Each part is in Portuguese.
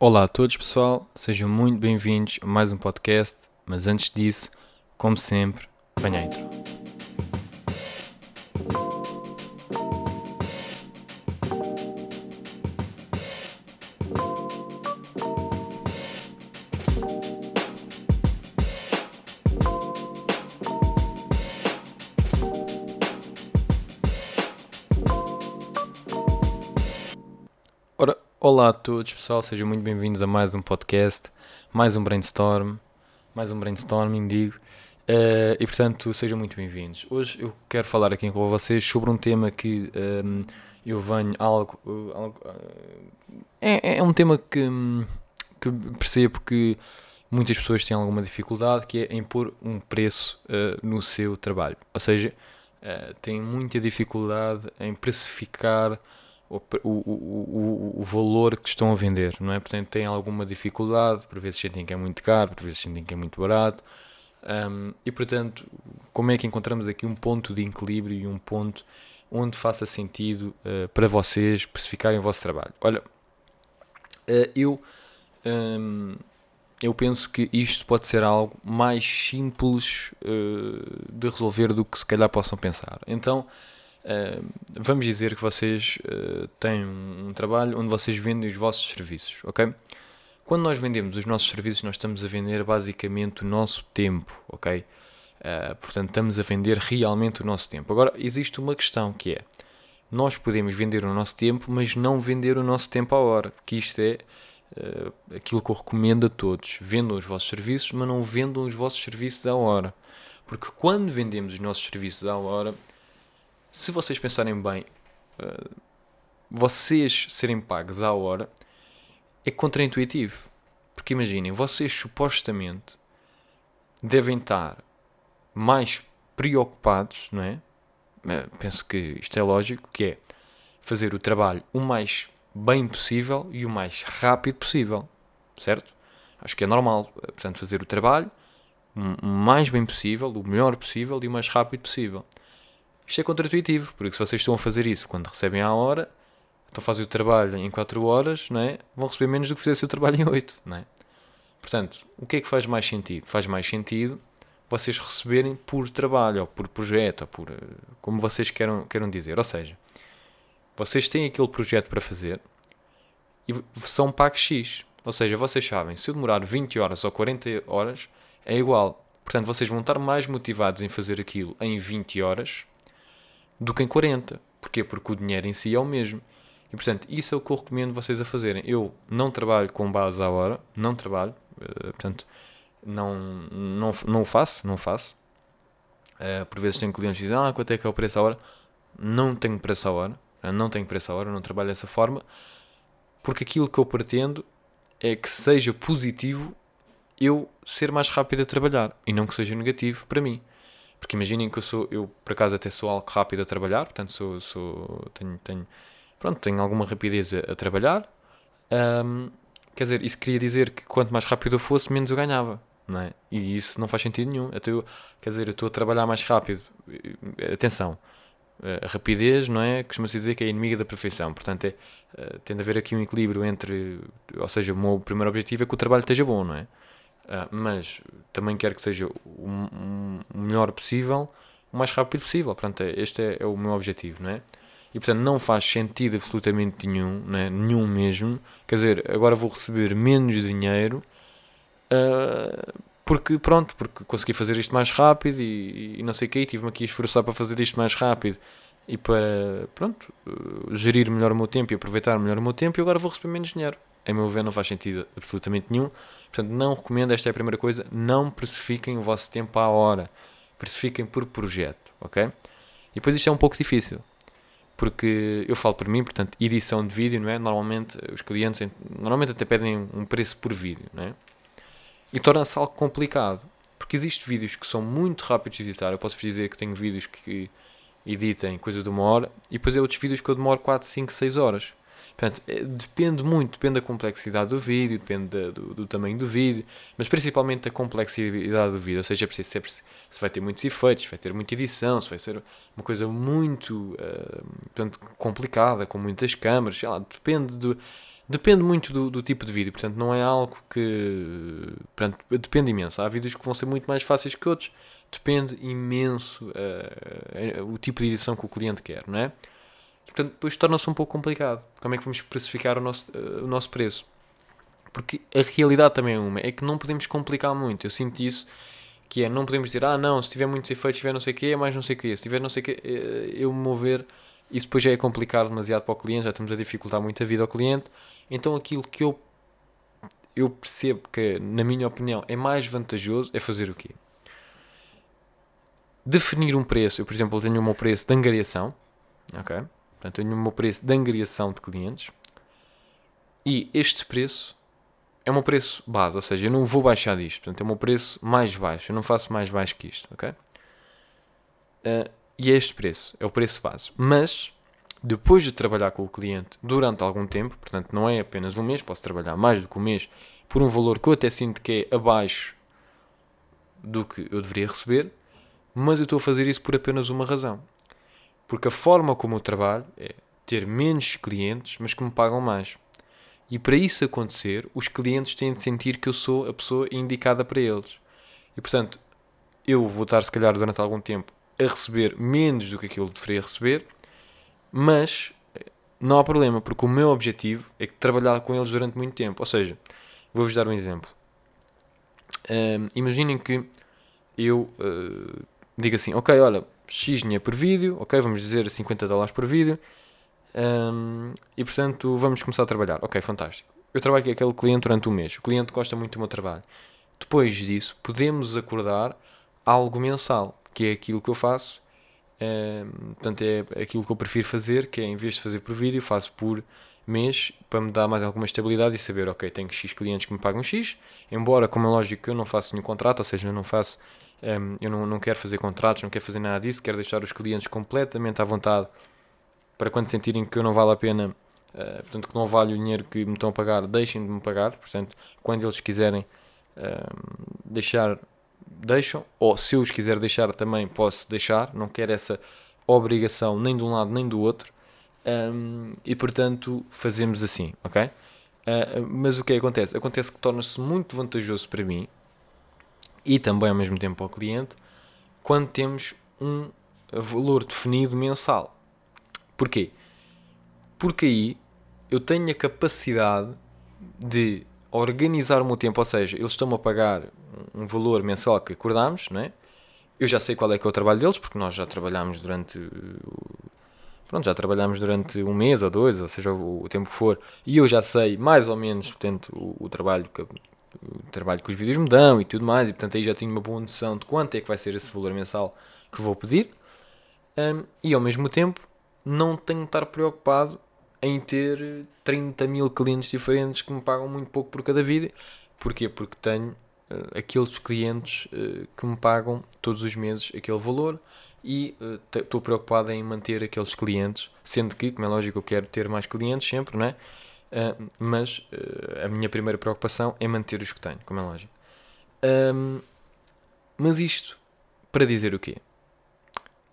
Olá a todos, pessoal. Sejam muito bem-vindos a mais um podcast. Mas antes disso, como sempre, venha a intro. Olá a todos, pessoal. Sejam muito bem-vindos a mais um podcast, mais um brainstorm, mais um brainstorming, digo. Eh, e portanto, sejam muito bem-vindos. Hoje eu quero falar aqui com vocês sobre um tema que ehm, eu venho algo. algo, eh, é, é um tema que, que percebo que muitas pessoas têm alguma dificuldade, que é em pôr um preço eh, no seu trabalho. Ou seja, eh, têm muita dificuldade em precificar o, o, o, valor que estão a vender, não é? Portanto, têm alguma dificuldade, por vezes sentem que é muito caro, por vezes sentem que é muito barato. Hum, e portanto, como é que encontramos aqui um ponto de equilíbrio e um ponto onde faça sentido eh, para vocês precificarem o vosso trabalho? Olha, eh, eu, hum, eu penso que isto pode ser algo mais simples eh, de resolver do que se calhar possam pensar. Então, eh, vamos dizer que vocês eh, têm um, trabalho onde vocês vendem os vossos serviços, ok? Quando nós vendemos os nossos serviços, nós estamos a vender basicamente o nosso tempo, ok? Eh, portanto, estamos a vender realmente o nosso tempo. Agora, existe uma questão que é: nós podemos vender o nosso tempo, mas não vender o nosso tempo à hora, que isto é aquilo que eu recomendo a todos. Vendam os vossos serviços, mas não vendam os vossos serviços à hora. Porque quando vendemos os nossos serviços à hora, se vocês pensarem bem, eh, vocês serem pagos à hora é contraintuitivo. Porque imaginem, vocês supostamente devem estar mais preocupados, não é? Eh, Penso que isto é lógico, que é fazer o trabalho o mais bem possível e o mais rápido possível, certo? Acho que é normal, eh, portanto, fazer o trabalho o mais bem possível, o melhor possível e o mais rápido possível. Isto é contraintuitivo, porque se vocês estão a fazer isso quando recebem à hora, estão a fazer o trabalho em 4 horas, não é? vão receber menos do que fizessem o trabalho em 8. Não é? Portanto, o que é que faz mais sentido? Faz mais sentido vocês receberem por trabalho, ou por projeto, ou por eh, como vocês queiram, queiram dizer. Ou seja, vocês têm aquele projeto para fazer e são pagos X. Ou seja, vocês sabem, se eu demorar 20 horas ou 40 horas, é igual. Portanto, vocês vão estar mais motivados em fazer aquilo em 20 horas do que em 40. Porquê? Porque o dinheiro em si é o mesmo. E portanto, isso é o que eu recomendo vocês a fazerem. Eu não trabalho com base à hora, não trabalho, eh, portanto, não, não, não faço, não faço. Eh, por vezes tenho clientes que dizem, ah, quanto é que é o preço à hora? Não tenho preço à hora, eh, não tenho preço à hora, não trabalho dessa forma, porque aquilo que eu pretendo é que seja positivo eu ser mais rápido a trabalhar e não que seja negativo para mim. Porque imaginem que eu sou, eu por acaso até sou algo rápido a trabalhar, portanto sou, sou tenho, tenho, pronto, tenho alguma rapidez a, a trabalhar. Ahm, quer dizer, isso queria dizer que quanto mais rápido eu fosse, menos eu ganhava, não é? E isso não faz sentido nenhum. Até eu, quer dizer, eu estou a trabalhar mais rápido. Atenção, a rapidez, não é? Costuma-se dizer que é inimiga da perfeição. Portanto, é, eh, tem de haver aqui um equilíbrio entre, ou seja, o meu primeiro objetivo é que o trabalho esteja bom, não é? Ah, mas também quero que seja o, melhor possível, o mais rápido possível. Portanto, é- este é, é o meu objetivo, não é? E portanto, não faz sentido absolutamente nenhum, é? nenhum mesmo. Quer dizer, agora vou receber menos dinheiro ah, porque, pronto, porque consegui fazer isto mais rápido e, e não sei o quê, e tive-me aqui a esforçar para fazer isto mais rápido e para, pronto, gerir melhor o meu tempo e aproveitar melhor o meu tempo e agora vou receber menos dinheiro. A meu ver, não faz sentido absolutamente nenhum. Portanto, não recomendo, esta é a primeira coisa, não precifiquem o vosso tempo à hora. Precifiquem por projeto, ok? E depois isto é um pouco difícil. Porque eu falo por mim, portanto, edição de vídeo, não é? Normalmente os clientes ent- normalmente até pedem um preço por vídeo, não é? E torna-se algo complicado. Porque existem vídeos que são muito rápidos de editar. Eu posso vos dizer que tenho vídeos que editem coisa de uma hora e depois há outros vídeos que eu demoro 4, 5, 6 horas. Portanto, é- depende muito, depende da complexidade do vídeo, depende da- do, do tamanho do vídeo, mas principalmente da complexidade do vídeo. Ou seja, é preciso saber se, se vai ter muitos efeitos, se vai ter muita edição, se vai ser uma coisa muito ah, portanto, complicada, com muitas câmaras, sei lá, depende do, Depende muito do, do, tipo de vídeo, portanto, não é algo que. Portanto, depende imenso. Há vídeos que vão ser muito mais fáceis que outros. Depende imenso uh, o tipo de edição que o cliente quer, não é? Portanto, depois torna-se um pouco complicado. Como é que vamos precificar o nosso, uh, o nosso preço? Porque a realidade também é uma, é que não podemos complicar muito. Eu sinto isso, que é, não podemos dizer, ah não, se tiver muitos efeitos, tiver não sei o que, é mais não sei o que, se tiver não sei o que, eu me mover, isso depois já é complicar demasiado para o cliente, já estamos a dificultar muito a vida ao cliente então aquilo que eu, eu percebo que, na minha opinião, é mais vantajoso é fazer o quê? Definir um preço. Eu, por exemplo, tenho o meu preço de angariação. Ok? Portanto, tenho o meu preço de angariação de clientes. E este preço é o meu preço base, ou seja, eu não vou baixar disto. Portanto, é o meu preço mais baixo. Eu não faço mais baixo que isto, ok? Uh, e é este preço, é o preço base. Mas depois de trabalhar com o cliente durante algum tempo, portanto não é apenas um mês, posso trabalhar mais do que um mês por um valor que eu até sinto que é abaixo do que eu deveria receber, mas eu estou a fazer isso por apenas uma razão. Porque a forma como eu trabalho é ter menos clientes, mas que me pagam mais. E para isso acontecer, os clientes têm de sentir que eu sou a pessoa indicada para eles. E portanto, eu vou estar, se calhar, durante algum tempo a receber menos do que aquilo que deveria receber, mas não há problema, porque o meu objetivo é trabalhar com eles durante muito tempo. Ou seja, vou-vos dar um exemplo. Um, imaginem que eu uh, digo assim, ok, olha, X dinheiro por vídeo, ok, vamos dizer 50 dólares por vídeo, um, e portanto vamos começar a trabalhar. Ok, fantástico. Eu trabalho com aquele cliente durante um mês, o cliente gosta muito do meu trabalho. Depois disso, podemos acordar algo mensal, que é aquilo que eu faço portanto, é aquilo que eu prefiro fazer, que é em vez de fazer por vídeo, faço por mês para me dar mais alguma estabilidade e saber, ok, tenho X clientes que me pagam X, embora, como é lógico, eu não faço nenhum contrato, ou seja, eu não faço, um, eu não, não quero fazer contratos, não quero fazer nada disso, quero deixar os clientes completamente à vontade para quando sentirem que eu não vale a pena, uh, portanto, que não vale o dinheiro que me estão a pagar, deixem de me pagar, portanto, quando eles quiserem uh, deixar deixam, ou se eu os quiser deixar também posso deixar, não quero essa obrigação nem de um lado nem do outro, um, e portanto fazemos assim, ok? Uh, mas o é que acontece? Acontece que torna-se muito vantajoso para mim e também ao mesmo tempo ao cliente quando temos um valor definido mensal. Porquê? Porque aí eu tenho a capacidade de organizar o meu tempo, ou seja, eles estão-me a pagar um valor mensal que acordámos, não é? Eu já sei qual é que é o trabalho deles, porque nós já trabalhámos durante. Pronto, já trabalhámos durante um mês ou dois, ou seja, o, o tempo que for, e eu já sei mais ou menos, portanto, o, o trabalho que, o trabalho que os vídeos me dão e tudo mais, e portanto aí já tenho uma boa noção de quanto é que vai ser esse valor mensal que vou pedir, um, e ao mesmo tempo não tenho de estar preocupado em ter 30 mil clientes diferentes que me pagam muito pouco por cada vídeo. Porquê? Porque tenho uh, aqueles clientes uh, que me pagam todos os meses aquele valor e estou uh, preocupado em manter aqueles clientes, sendo que, como é lógico, eu quero ter mais clientes sempre, não é? Mas a minha primeira preocupação é manter os que tenho, como é lógico. Um, mas isto para dizer o quê?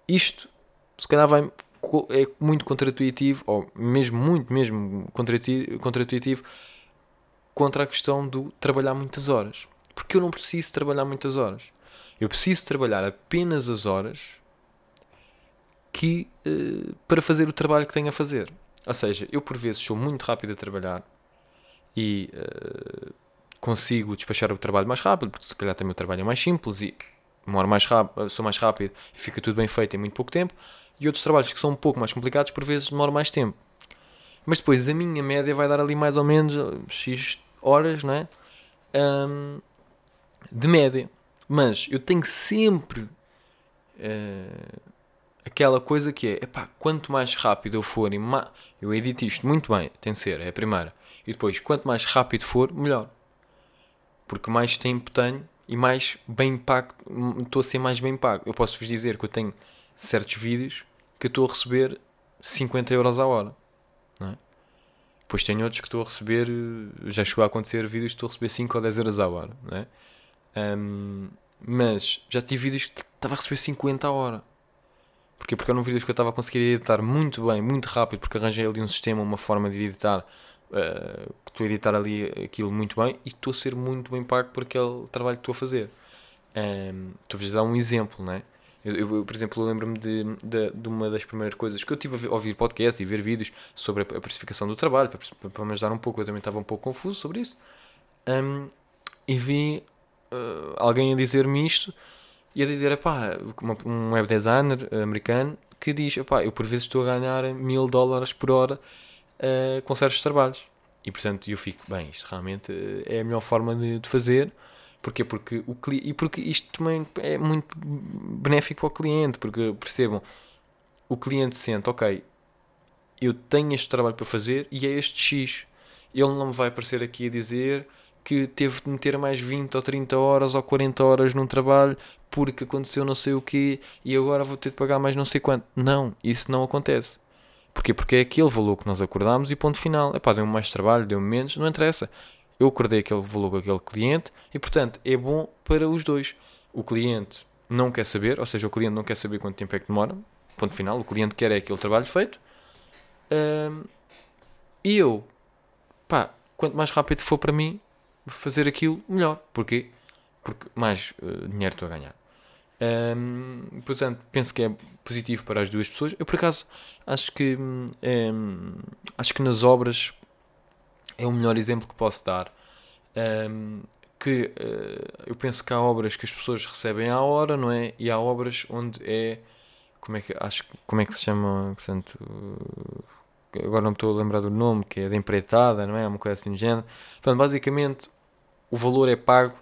Isto se calhar vai é muito contraintuitivo, ou mesmo muito mesmo contraintuitivo, contra a questão do trabalhar muitas horas. Porque eu não preciso trabalhar muitas horas. Eu preciso trabalhar apenas as horas que uh, para fazer o trabalho que tenho a fazer. Ou seja, eu por vezes sou muito rápido a trabalhar e uh, consigo despachar o trabalho mais rápido, porque se calhar também o trabalho é mais simples e demoro mais rápido, sou mais rápido e fica tudo bem feito em muito pouco tempo e outros trabalhos que são um pouco mais complicados, por vezes demoram mais tempo. Mas depois a minha média vai dar ali mais ou menos uh, X horas, não é? Um, de média. Mas eu tenho sempre uh, aquela coisa que é, epá, quanto mais rápido eu for, e eu edito isto muito bem, tem de ser, é a primeira. E depois, quanto mais rápido for, melhor. Porque mais tempo tenho e mais bem pago, estou a ser mais bem pago. Eu posso vos dizer que eu tenho certos vídeos que estou a receber 50 euros a hora. Não é? Depois tenho outros que estou a receber, já chegou a acontecer vídeos que estou a receber 5 ou 10 euros a hora. Não é? Um, mas já tive vídeos que estava a receber 50 a hora. Porquê? Porque eram vídeos que eu estava a conseguir editar muito bem, muito rápido, porque arranjei ali um sistema, uma forma de editar uh, estou a editar ali aquilo muito bem e estou a ser muito bem pago por aquele trabalho que estou a fazer. Estou a dar um exemplo, não é? Eu, eu, por exemplo, lembro-me de, de, de, uma das primeiras coisas que eu tive a ouvir podcast e ver vídeos sobre a, precificação do trabalho, para, para, me ajudar um pouco, eu também estava um pouco confuso sobre isso. Um, e vi uh, alguém a dizer-me isto e a dizer, pá, um web designer americano que diz, pá, eu por vezes estou a ganhar mil dólares por hora uh, com certos trabalhos. E portanto eu fico, bem, isto realmente é a melhor forma de, de fazer Porquê? Porque o e porque isto também é muito benéfico para o cliente, porque percebam, o cliente sente, ok, eu tenho este trabalho para fazer e é este X. Ele não me vai aparecer aqui a dizer que teve de meter mais 20 ou 30 horas ou 40 horas num trabalho porque aconteceu não sei o quê e agora vou ter de pagar mais não sei quanto. Não, isso não acontece. Porquê? Porque é aquele valor que nós acordámos e ponto final. É pá, deu-me mais trabalho, deu-me menos, não interessa eu acordei aquele valor com aquele cliente e, portanto, é bom para os dois. O cliente não quer saber, ou seja, o cliente não quer saber quanto tempo é que demora, ponto final, o cliente quer é aquele trabalho feito. Um, e eu, pá, quanto mais rápido for para mim fazer aquilo, melhor. Porquê? Porque mais uh, dinheiro estou a ganhar. Um, portanto, penso que é positivo para as duas pessoas. Eu, por acaso, acho que, um, acho que nas obras é o melhor exemplo que posso dar. Um, que uh, eu penso que há obras que as pessoas recebem à hora, não é? E há obras onde é como é que acho como é que se chama, portanto, agora não me estou a lembrar do nome, que é de empreitada, não é? Uma coisa assim de género. Portanto, basicamente o valor é pago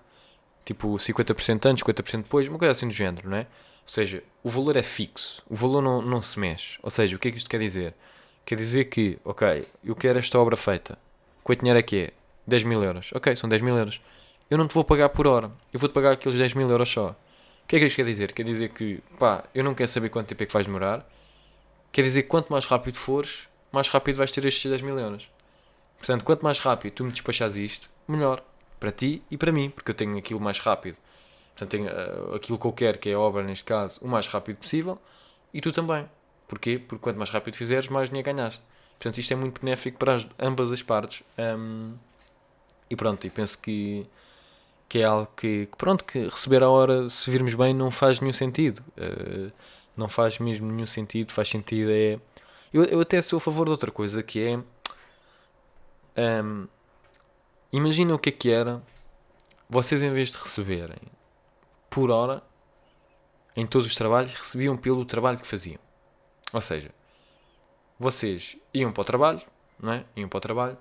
tipo 50% antes, 50% depois, uma coisa assim do género, não é? Ou seja, o valor é fixo, o valor não, não se mexe. Ou seja, o que é que isto quer dizer? Quer dizer que, ok, eu quero esta obra feita, Quanto dinheiro é que é? 10 mil euros. Ok, são 10 mil euros. Eu não te vou pagar por hora. Eu vou-te pagar aqueles 10 mil euros só. O que é que isto quer dizer? Quer dizer que, pá, eu não quero saber quanto tempo é que vais demorar. Quer dizer que quanto mais rápido fores, mais rápido vais ter estes 10 mil euros. Portanto, quanto mais rápido tu me despachas isto, melhor. Para ti e para mim, porque eu tenho aquilo mais rápido. Portanto, tenho uh, aquilo que eu quero, que é a obra neste caso, o mais rápido possível. E tu também. Porquê? Porque quanto mais rápido fizeres, mais dinheiro ganhaste. Portanto, isto é muito benéfico para as, ambas as partes. Um, e pronto, e penso que, que é algo que, que, pronto, que receber a hora, se virmos bem, não faz nenhum sentido. Uh, não faz mesmo nenhum sentido. Faz sentido é... Eu, eu até sou a favor de outra coisa, que é... Um, imagina o que é que era vocês em vez de receberem por hora em todos os trabalhos, recebiam pelo trabalho que faziam. Ou seja, vocês iam para o trabalho, não é? Iam para o trabalho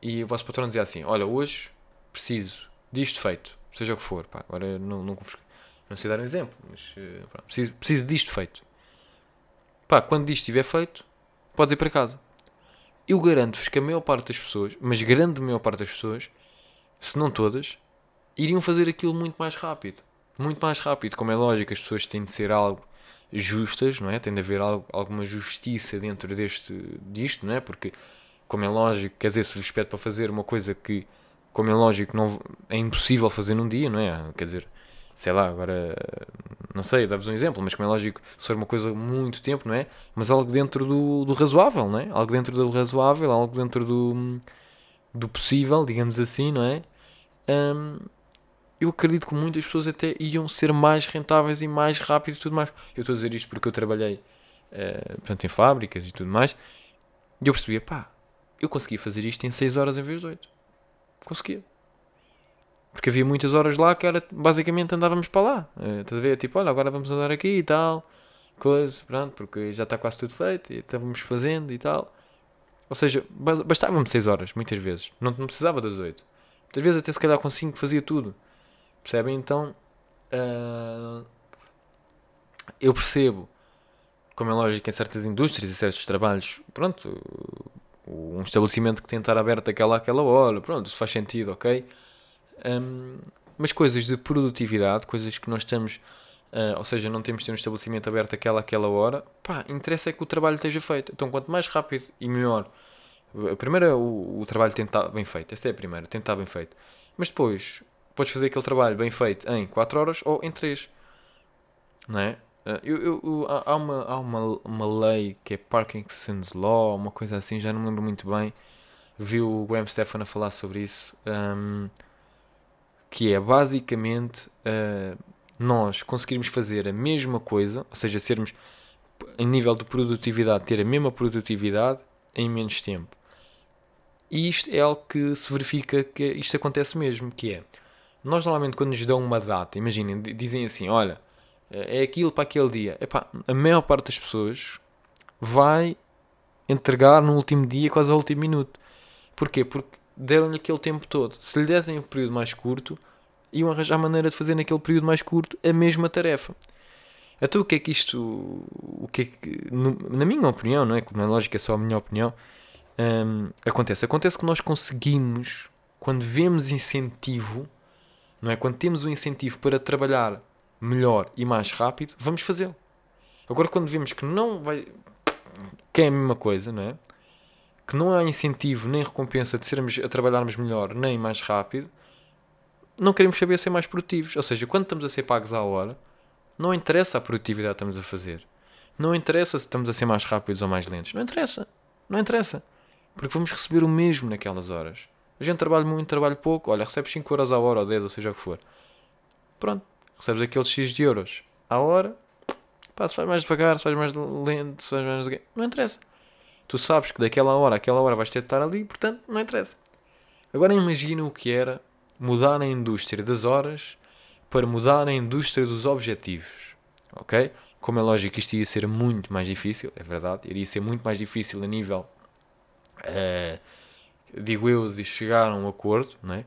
e o vosso patrão dizia assim: Olha, hoje preciso disto feito, seja o que for. Pá, agora não, não, não sei dar um exemplo, mas pronto, preciso, preciso disto feito. Pá, quando disto estiver feito, podes ir para casa. Eu garanto-vos que a maior parte das pessoas, mas grande maior parte das pessoas, se não todas, iriam fazer aquilo muito mais rápido. Muito mais rápido, como é lógico, as pessoas têm de ser algo justas, não é? Tem de haver algo, alguma justiça dentro deste, disto, não é? Porque, como é lógico, quer dizer, se lhes pede para fazer uma coisa que, como é lógico, não, é impossível fazer num dia, não é? Quer dizer, sei lá, agora, não sei, dá-vos um exemplo, mas como é lógico, se for uma coisa muito tempo, não é? Mas algo dentro do, do razoável, não é? Algo dentro do razoável, algo dentro do, do possível, digamos assim, não é? Um, eu acredito que muitas pessoas até iam ser mais rentáveis e mais rápidas e tudo mais. Eu estou a dizer isto porque eu trabalhei uh, portanto, em fábricas e tudo mais. E eu percebia, pá, eu conseguia fazer isto em 6 horas em vez de 8. Conseguia. Porque havia muitas horas lá que era, basicamente andávamos para lá. Uh, estás a ver? Tipo, olha, agora vamos andar aqui e tal. Coisa, pronto, porque já está quase tudo feito e estávamos fazendo e tal. Ou seja, bastava-me 6 horas, muitas vezes. Não, precisava das 8. Muitas vezes até se calhar com 5 fazia tudo. Percebem? Então, uh, eu percebo, como é lógico, em certas indústrias e certos trabalhos, pronto, um estabelecimento que tem de estar aberto aquela àquela hora, pronto, isso faz sentido, ok? Um, mas coisas de produtividade, coisas que nós estamos, uh, ou seja, não temos de ter um estabelecimento aberto aquela àquela hora, pá, interessa é que o trabalho esteja feito. Então, quanto mais rápido e melhor, a primeira, o, o trabalho estar bem feito, essa é a primeira, estar bem feito. Mas depois, podes fazer aquele trabalho bem feito em 4 horas ou em 3. Não é? Uh, eu, eu, há uma, há uma, uma lei que é Parkinson's Law, uma coisa assim, já não me lembro muito bem. Vi o Graham Stefan a falar sobre isso. Um, que é basicamente uh, nós conseguirmos fazer a mesma coisa, ou seja, sermos em nível de produtividade, ter a mesma produtividade em menos tempo. E isto é algo que se verifica que isto acontece mesmo, que é, nós normalmente quando nos dão uma data, imaginem, dizem assim, olha, é aquilo para aquele dia. Epá, a maior parte das pessoas vai entregar no último dia, quase ao último minuto. Porquê? Porque deram-lhe aquele tempo todo. Se lhe dessem um período mais curto, iam arranjar maneira de fazer naquele período mais curto a mesma tarefa. Então o que é que isto, o que é que, na minha opinião, não é? Na lógica é só a minha opinião, hum, acontece. Acontece que nós conseguimos, quando vemos incentivo, não é? Quando temos um incentivo para trabalhar melhor e mais rápido, vamos fazê-lo. Agora quando vemos que não vai, que é a mesma coisa, não é? Que não há incentivo nem recompensa de sermos a trabalharmos melhor nem mais rápido, não queremos saber ser mais produtivos. Ou seja, quando estamos a ser pagos à hora, não interessa a produtividade que estamos a fazer. Não interessa se estamos a ser mais rápidos ou mais lentos. Não interessa. Não interessa. Porque vamos receber o mesmo naquelas horas. A gente trabalha muito, trabalha pouco. Olha, recebes 5 horas à hora ou 10, ou seja o que for. Pronto. Recebes aqueles X de euros à hora. Pá, se faz mais devagar, se faz mais lento, se faz mais. Não interessa. Tu sabes que daquela hora àquela hora vais ter de estar ali, portanto, não interessa. Agora imagina o que era mudar a indústria das horas para mudar a indústria dos objetivos. Ok? Como é lógico, isto ia ser muito mais difícil, é verdade, iria ser muito mais difícil a nível, uh, digo eu, de chegar a um acordo, não é?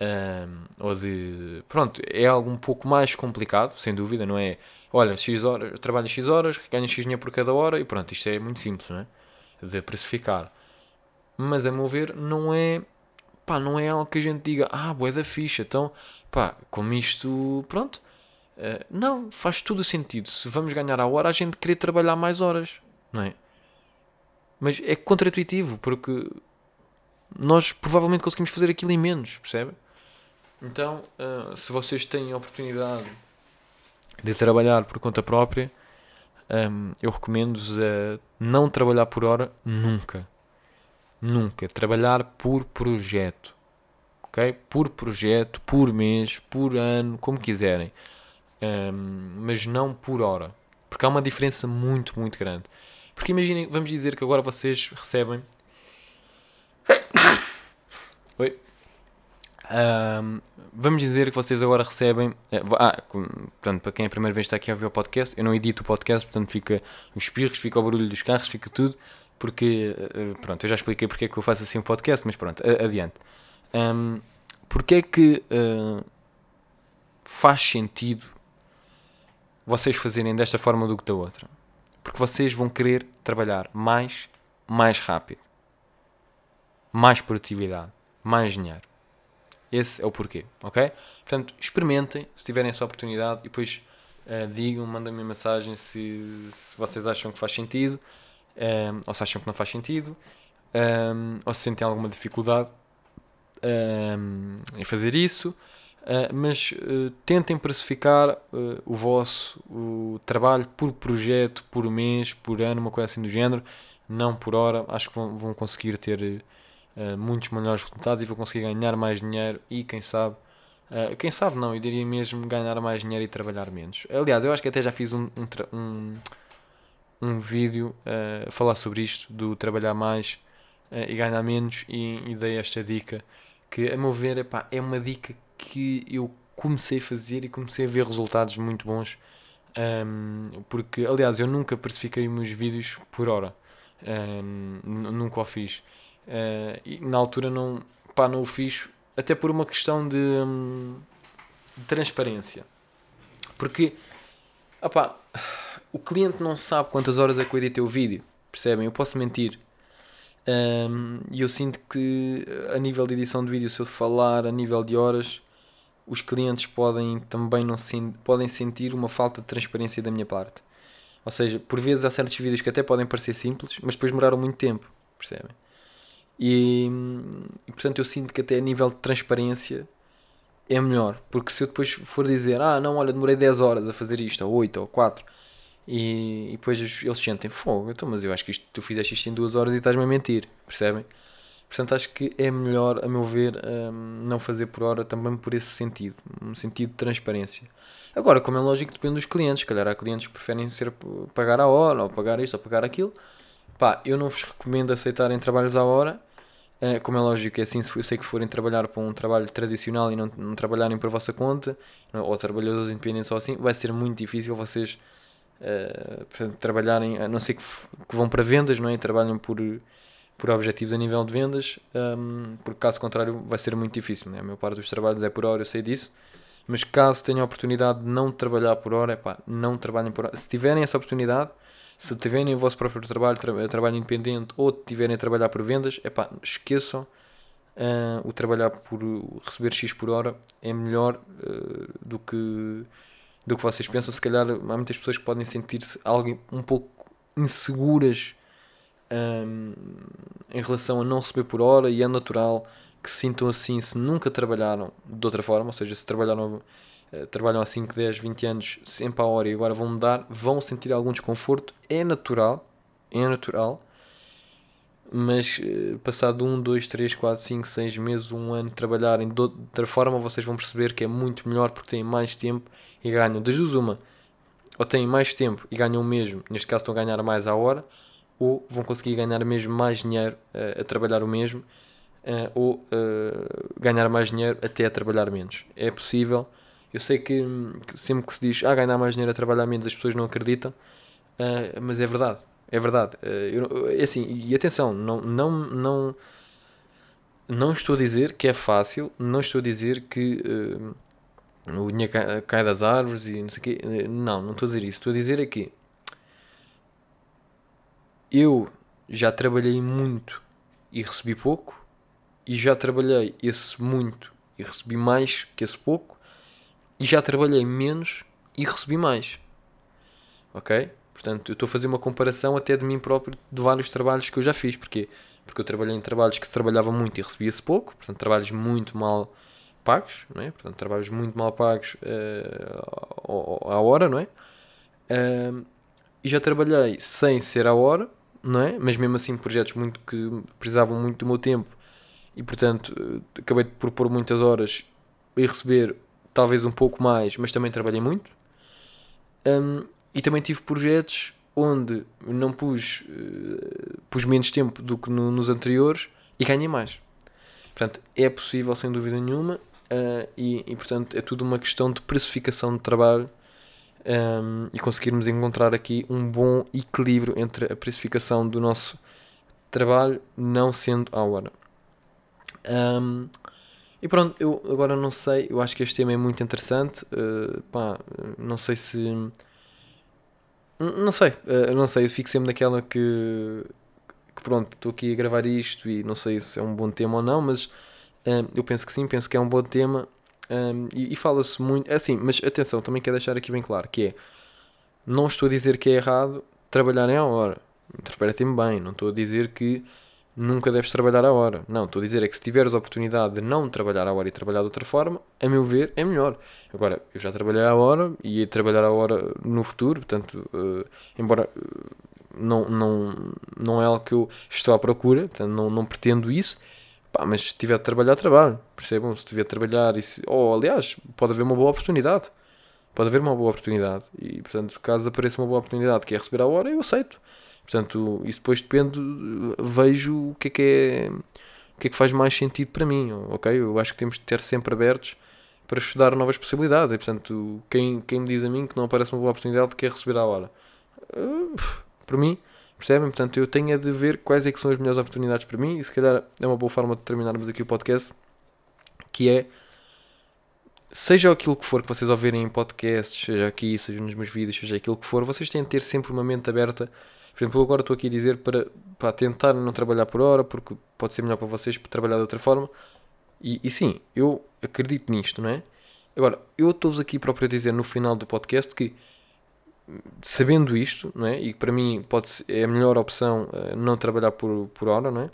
Um, ou de. Pronto, é algo um pouco mais complicado, sem dúvida, não é? Olha, X horas, trabalho X horas, ganho X dinheiro por cada hora e pronto, isto é muito simples, não é? De precificar. Mas a meu ver, não é. Pá, não é algo que a gente diga, ah, boé da ficha, então pá, como isto, pronto. Uh, não, faz todo o sentido. Se vamos ganhar a hora, a gente querer trabalhar mais horas, não é? Mas é contraintuitivo, porque nós provavelmente conseguimos fazer aquilo em menos, percebe? Então, uh, se vocês têm a oportunidade de trabalhar por conta própria, um, eu recomendo-vos a não trabalhar por hora nunca. Nunca. Trabalhar por projeto ok? Por projeto, por mês, por ano, como quiserem, um, mas não por hora, porque há uma diferença muito, muito grande. Porque imaginem, vamos dizer que agora vocês recebem. Oi. Um, vamos dizer que vocês agora recebem. Eh, ah, portanto, para quem é a primeira vez está aqui a ver o podcast, eu não edito o podcast, portanto fica os espirros, fica o barulho dos carros, fica tudo. Porque, eh, pronto, eu já expliquei porque é que eu faço assim o podcast, mas pronto, adiante. Um, porque é que uh, faz sentido vocês fazerem desta forma do que da outra? Porque vocês vão querer trabalhar mais, mais rápido, mais produtividade, mais dinheiro. Esse é o porquê, ok? Portanto, experimentem se tiverem essa oportunidade e depois uh, digam, mandem-me mensagem se, se vocês acham que faz sentido um, ou se acham que não faz sentido um, ou se sentem alguma dificuldade um, em fazer isso, uh, mas uh, tentem precificar uh, o vosso o trabalho por projeto, por mês, por ano, uma coisa assim do género, não por hora. Acho que vão, vão conseguir ter muitos melhores resultados e vão conseguir ganhar mais dinheiro e quem sabe. quem sabe não, eu diria mesmo ganhar mais dinheiro e trabalhar menos. Aliás, eu acho que até já fiz um, um, um, um vídeo a falar sobre isto, do trabalhar mais e ganhar menos, e, e dei esta dica que, a meu ver, epá, é uma dica que eu comecei a fazer e comecei a ver resultados muito bons. Um, porque, aliás, eu nunca precifiquei os meus vídeos por hora. Um, nunca o fiz. Uh, e na altura não, pá, não o fiz, até por uma questão de, um, de transparência. Porque, opá, o cliente não sabe quantas horas é que eu editei o vídeo. Percebem? Eu posso mentir. E eu sinto que a nível de edição de vídeo, se eu falar a nível de horas, os clientes podem também não podem sentir uma falta de transparência da minha parte. Ou seja, por vezes há certos vídeos que até podem parecer simples, mas depois demoraram muito tempo, percebem? E, e portanto eu sinto que até a nível de transparência é melhor. Porque se eu depois for dizer, ah, não, olha, demorei 10 horas a fazer isto, ou 8, ou 4, e, e depois eles sentem fogo, então, mas eu acho que isto, tu fizeste isto em 2 horas e estás-me a mentir, percebem? Portanto, acho que é melhor, a meu ver, um, não fazer por hora também por esse sentido, um sentido de transparência. Agora, como é lógico, depende dos clientes. Se calhar há clientes que preferem ser pagar a hora, ou pagar isto, ou pagar aquilo. Pá, eu não vos recomendo aceitarem trabalhos à hora. Uh, como é lógico, é assim, se eu sei que forem trabalhar para um trabalho tradicional e não, não trabalharem por vossa conta, ou trabalhadores independentes ou assim, vai ser muito difícil vocês uh, trabalharem, a não ser que, que, vão para vendas, não é? E trabalham por, por objetivos a nível de vendas, um, porque caso contrário vai ser muito difícil, né? A maior parte dos trabalhos é por hora, eu sei disso, mas caso tenham a oportunidade de não trabalhar por hora, epá, não trabalhem por hora. Se tiverem essa oportunidade, se tiverem o vosso próprio trabalho, tra trabalho independente, ou tiverem a trabalhar por vendas, epá, esqueçam uh, o trabalhar por receber X por hora, é melhor uh, do que do que vocês pensam. Se calhar há muitas pessoas que podem sentir-se algo um pouco inseguras um, em relação a não receber por hora e é natural que se sintam assim se nunca trabalharam de outra forma, ou seja, se trabalharam, trabalham há 5, 10, 20 anos sempre à hora e agora vão mudar, vão sentir algum desconforto, é natural, é natural, mas uh, passado 1, 2, 3, 4, 5, 6 meses, um ano trabalharem de outra forma, vocês vão perceber que é muito melhor porque têm mais tempo e ganham das duas uma, ou têm mais tempo e ganham o mesmo, neste caso estão a ganhar mais à hora, ou vão conseguir ganhar mesmo mais dinheiro uh, a trabalhar o mesmo, uh, ou uh, ganhar mais dinheiro até a trabalhar menos. É possível. Eu sei que, sempre que se diz ah, ganhar mais dinheiro a trabalhar menos, as pessoas não acreditam, mas é verdade. É verdade. Eu, é assim, e atenção, não, não, não, não estou a dizer que é fácil, não estou a dizer que o dinheiro cai, cai das árvores e não sei o quê. Não, não estou a dizer isso. Estou a dizer é que eu já trabalhei muito e recebi pouco, e já trabalhei esse muito e recebi mais que esse pouco, e já trabalhei menos e recebi mais. Ok? Portanto, eu estou a fazer uma comparação até de mim próprio de vários trabalhos que eu já fiz. Porquê? Porque eu trabalhei em trabalhos que se trabalhava muito e recebia-se pouco, portanto, trabalhos muito mal pagos, não é? Portanto, trabalhos muito mal pagos uh, à hora, não é? Uh, e já trabalhei sem ser à hora, não é? Mas mesmo assim projetos muito que precisavam muito do meu tempo e portanto eh, acabei por pôr muitas horas e receber talvez um pouco mais, mas também trabalhei muito. Um, e também tive projetos onde não pus, uh, pus menos tempo do que no, nos anteriores e ganhei mais. Portanto, é possível sem dúvida nenhuma uh, e, e, portanto é tudo uma questão de precificação de trabalho um, e conseguirmos encontrar aqui um bom equilíbrio entre a precificação do nosso trabalho não sendo à hora. Um, e pronto, eu agora não sei, eu acho que este tema é muito interessante. Uh, pá, não sei se. Não sei, uh, não sei, eu fico sempre naquela que, que pronto, estou aqui a gravar isto e não sei se é um bom tema ou não, mas uh, eu penso que sim, penso que é um bom tema um, e, e fala-se muito. É assim, mas atenção, também quero deixar aqui bem claro que é. Não estou a dizer que é errado trabalhar à hora. Interpretem-me bem. Não estou a dizer que nunca deves trabalhar à hora. Não, estou a dizer é que se tiveres a oportunidade de não trabalhar à hora e trabalhar de outra forma, a meu ver, é melhor. Agora, eu já trabalhei à hora e ia trabalhar à hora no futuro, portanto, uh, embora uh, não, não, não é algo que eu estou à procura, portanto, não, não pretendo isso, Pá, mas se tiver de trabalhar, trabalho. Percebam? Se tiver de trabalhar, e se... ou aliás, pode haver uma boa oportunidade. Pode haver uma boa oportunidade. E portanto, caso apareça uma boa oportunidade que é receber a hora, eu aceito. Portanto, isso depois depende, vejo o que é que é, o que é que faz mais sentido para mim, ok? Eu acho que temos de ter sempre abertos para estudar novas possibilidades. E portanto, quem, quem me diz a mim que não aparece uma boa oportunidade que é receber a hora, uh, por mim, Percebem? Portanto, eu tenho a de ver quais é que são as melhores oportunidades para mim e se calhar é uma boa forma de terminarmos aqui o podcast, que é seja aquilo que for que vocês ouvirem em podcasts, seja aqui, seja nos meus vídeos, seja aquilo que for, vocês têm de ter sempre uma mente aberta. Por exemplo, agora estou aqui a dizer para, para tentar não trabalhar por hora, porque pode ser melhor para vocês trabalhar de outra forma. E, e sim, eu acredito nisto, não é? Agora, eu estou-vos aqui próprio a dizer no final do podcast que sabendo isto, não é? E para mim pode ser, é a melhor opção uh, não trabalhar por, por hora, não é?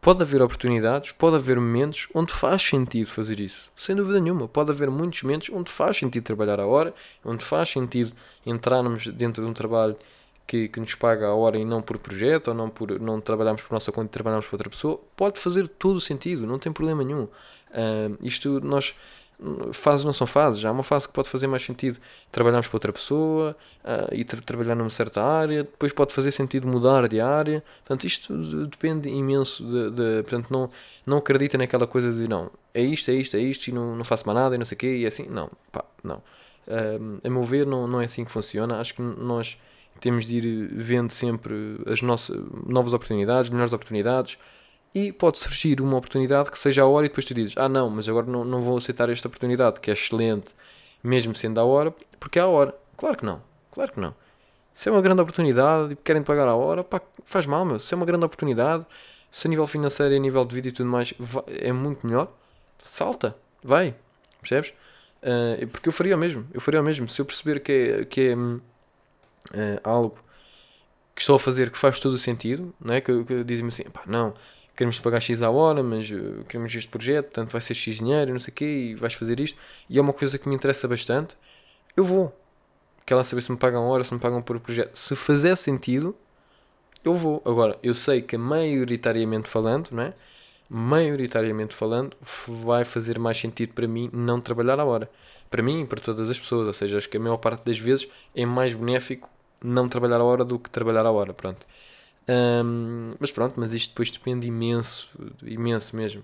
Pode haver oportunidades, pode haver momentos onde faz sentido fazer isso. Sem dúvida nenhuma. Pode haver muitos momentos onde faz sentido trabalhar a hora, onde faz sentido entrarmos dentro de um trabalho que, que nos paga a hora e não por projeto, ou não, por, não trabalhamos por nossa conta e trabalhamos para outra pessoa. Pode fazer todo o sentido, não tem problema nenhum. Uh, isto nós fases não são fases. Há uma fase que pode fazer mais sentido trabalharmos para outra pessoa uh, e tra trabalhar numa certa área, depois pode fazer sentido mudar de área. Portanto, isto depende imenso de, de, portanto, não, não acredita naquela coisa de não, é isto, é isto, é isto e não, não faço mais nada e não sei o quê, e é assim, não, pá, não. Uh, a meu ver, não, não é assim que funciona. Acho que nós temos de ir vendo sempre as nossas novas oportunidades, melhores oportunidades e pode surgir uma oportunidade que seja a hora e depois tu dizes, ah não, mas agora não, não vou aceitar esta oportunidade, que é excelente, mesmo sendo a hora, porque é a hora. Claro que não, claro que não. Se é uma grande oportunidade e querem pagar a hora, pá, faz mal, meu. Se é uma grande oportunidade, se a nível financeiro e a nível de vida e tudo mais é muito melhor, salta, vai, percebes? Uh, porque eu faria o mesmo, eu faria o mesmo. Se eu perceber que é, que é uh, algo que estou a fazer que faz todo o sentido, não é? Que, que dizem-me assim, pá, não, queremos pagar X à hora, mas uh, queremos este projeto, portanto vai ser X dinheiro, não sei o quê, e vais fazer isto, e é uma coisa que me interessa bastante, eu vou. Quer saber se me pagam a hora, se me pagam por projeto. Se fizer sentido, eu vou. Agora, eu sei que maioritariamente falando, não é? Maioritariamente falando, vai fazer mais sentido para mim não trabalhar a hora. Para mim e para todas as pessoas, ou seja, acho que a maior parte das vezes é mais benéfico não trabalhar a hora do que trabalhar a hora, pronto. Um, mas pronto, mas isto depois depende imenso, imenso mesmo.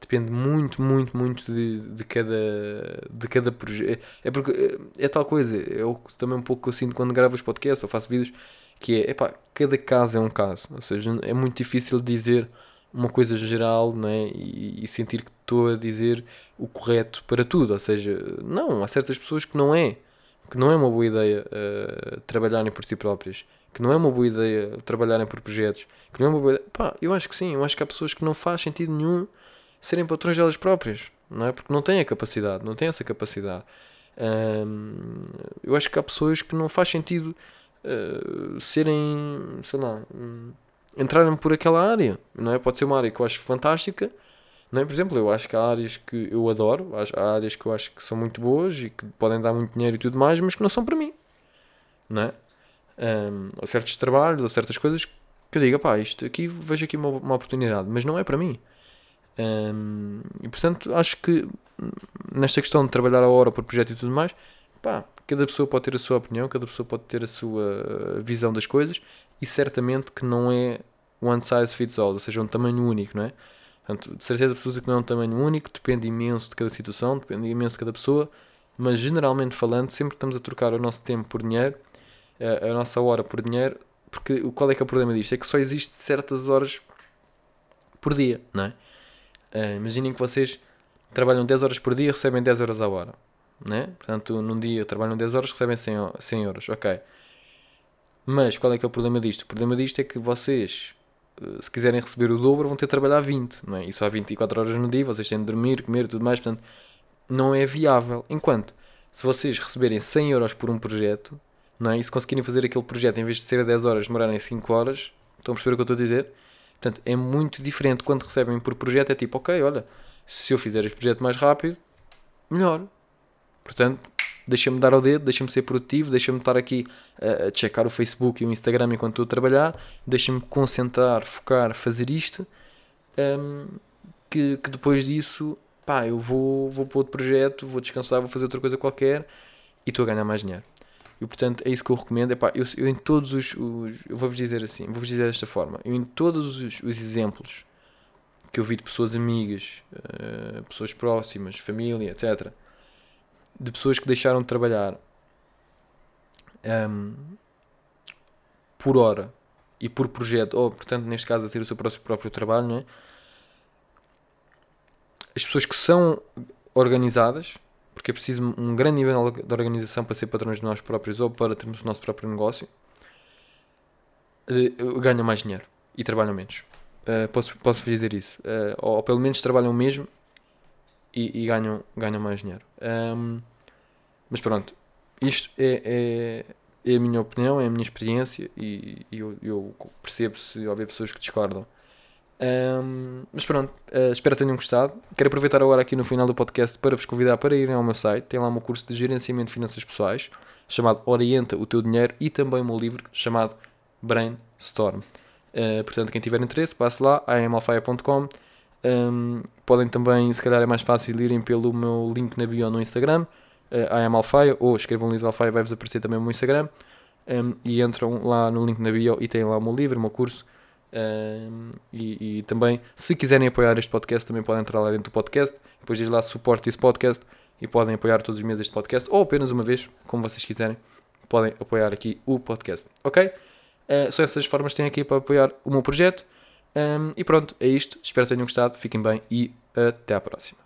Depende muito, muito, muito de, de cada, de cada projeto. É porque é, tal coisa, é o, também um pouco que eu sinto quando gravo os podcasts ou faço vídeos, que é, epá, cada caso é um caso. Ou seja, é muito difícil dizer uma coisa geral não é? e, e sentir que estou a dizer o correto para tudo. Ou seja, não, há certas pessoas que não é, que não é uma boa ideia uh, trabalharem por si próprias que não é uma boa ideia trabalharem por projetos, que não é uma boa ideia. Pá, eu acho que sim, eu acho que há pessoas que não faz sentido nenhum serem patrões delas próprias, não é? Porque não têm a capacidade, não têm essa capacidade. Hum, eu acho que há pessoas que não faz sentido uh, serem, sei lá, um, entrarem por aquela área, não é? Pode ser uma área que eu acho fantástica, não é? Por exemplo, eu acho que há áreas que eu adoro, há áreas que eu acho que são muito boas e que podem dar muito dinheiro e tudo mais, mas que não são para mim, não é? um, ou certos trabalhos, ou certas coisas que eu digo, pá, isto aqui vejo aqui uma, uma oportunidade, mas não é para mim. Um, e portanto, acho que nesta questão de trabalhar a hora por projeto e tudo mais, pá, cada pessoa pode ter a sua opinião, cada pessoa pode ter a sua visão das coisas e certamente que não é one size fits all, ou seja, um tamanho único, não é? Portanto, de certeza absoluta que não é um tamanho único, depende imenso de cada situação, depende imenso de cada pessoa, mas generalmente falando, sempre estamos a trocar o nosso tempo por dinheiro, a, a nossa hora por dinheiro, porque qual é que é o problema disto? É que só existe certas horas por dia, não é? Uh, imaginem que vocês trabalham 10 horas por dia e recebem 10 horas a hora, né? Portanto, num dia trabalham 10 horas recebem 100, 100 euros, ok. Mas qual é que é o problema disto? O problema disto é que vocês, se quiserem receber o dobro, vão ter de trabalhar 20, não é? E só há 24 horas no dia, vocês têm de dormir, comer tudo mais, portanto, não é viável. Enquanto, se vocês receberem 100 euros por um projeto, não é? E se conseguirem fazer aquele projeto em vez de ser a 10 horas, demorarem 5 horas, estão a perceber o que eu estou a dizer? Portanto, é muito diferente quando recebem por projeto, é tipo, ok, olha, se eu fizer este projeto mais rápido, melhor. Portanto, deixa-me dar ao dedo, deixa-me ser produtivo, deixa-me estar aqui a, a checar o Facebook e o Instagram enquanto estou a trabalhar, deixa-me concentrar, focar, fazer isto, um, que, que depois disso, pá, eu vou, vou para outro projeto, vou descansar, vou fazer outra coisa qualquer e estou a ganhar mais dinheiro. E portanto é isso que eu recomendo. Epá, eu, eu em todos os, os Eu vou-vos dizer assim, vou-vos dizer desta forma. Eu em todos os, os exemplos que eu vi de pessoas amigas, uh, pessoas próximas, família, etc. De pessoas que deixaram de trabalhar um, por hora e por projeto, ou portanto, neste caso, a ter o seu próprio, próprio trabalho, não é? As pessoas que são organizadas porque é preciso um grande nível de organização para ser patrões de nós próprios ou para termos o nosso próprio negócio, uh, ganham mais dinheiro e trabalham menos. Uh, posso, posso dizer isso. Ou, ou, pelo menos trabalham mesmo e, e ganham, ganham mais dinheiro. Um, mas pronto, isto é, é, é, a minha opinião, é a minha experiência e, e eu, eu, percebo se houver pessoas que discordam. Um, mas pronto, uh, espero que tenham gostado. Quero aproveitar agora aqui no final do podcast para vos convidar para irem ao meu site. Tem lá um curso de gerenciamento de finanças pessoais chamado Orienta o Teu Dinheiro e também o meu livro chamado Brainstorm. Uh, portanto, quem tiver interesse, passe lá, amalfaia.com. Um, podem também, se calhar é mais fácil irem pelo meu link na bio no Instagram, uh, amalfaia, ou escrevam Luís Alfaia, vai-vos aparecer também o meu Instagram. Um, e entram lá no link na bio e têm lá o meu livro, o meu curso. Um, e, e, também, se quiserem apoiar este podcast, também podem entrar lá dentro do podcast. Depois diz lá suporte esse podcast e podem apoiar todos os meses este podcast, ou apenas uma vez, como vocês quiserem. Podem apoiar aqui o podcast, ok? Uh, são essas formas que têm aqui para apoiar o meu projeto. Um, e pronto, é isto. Espero que tenham gostado. Fiquem bem e até à próxima.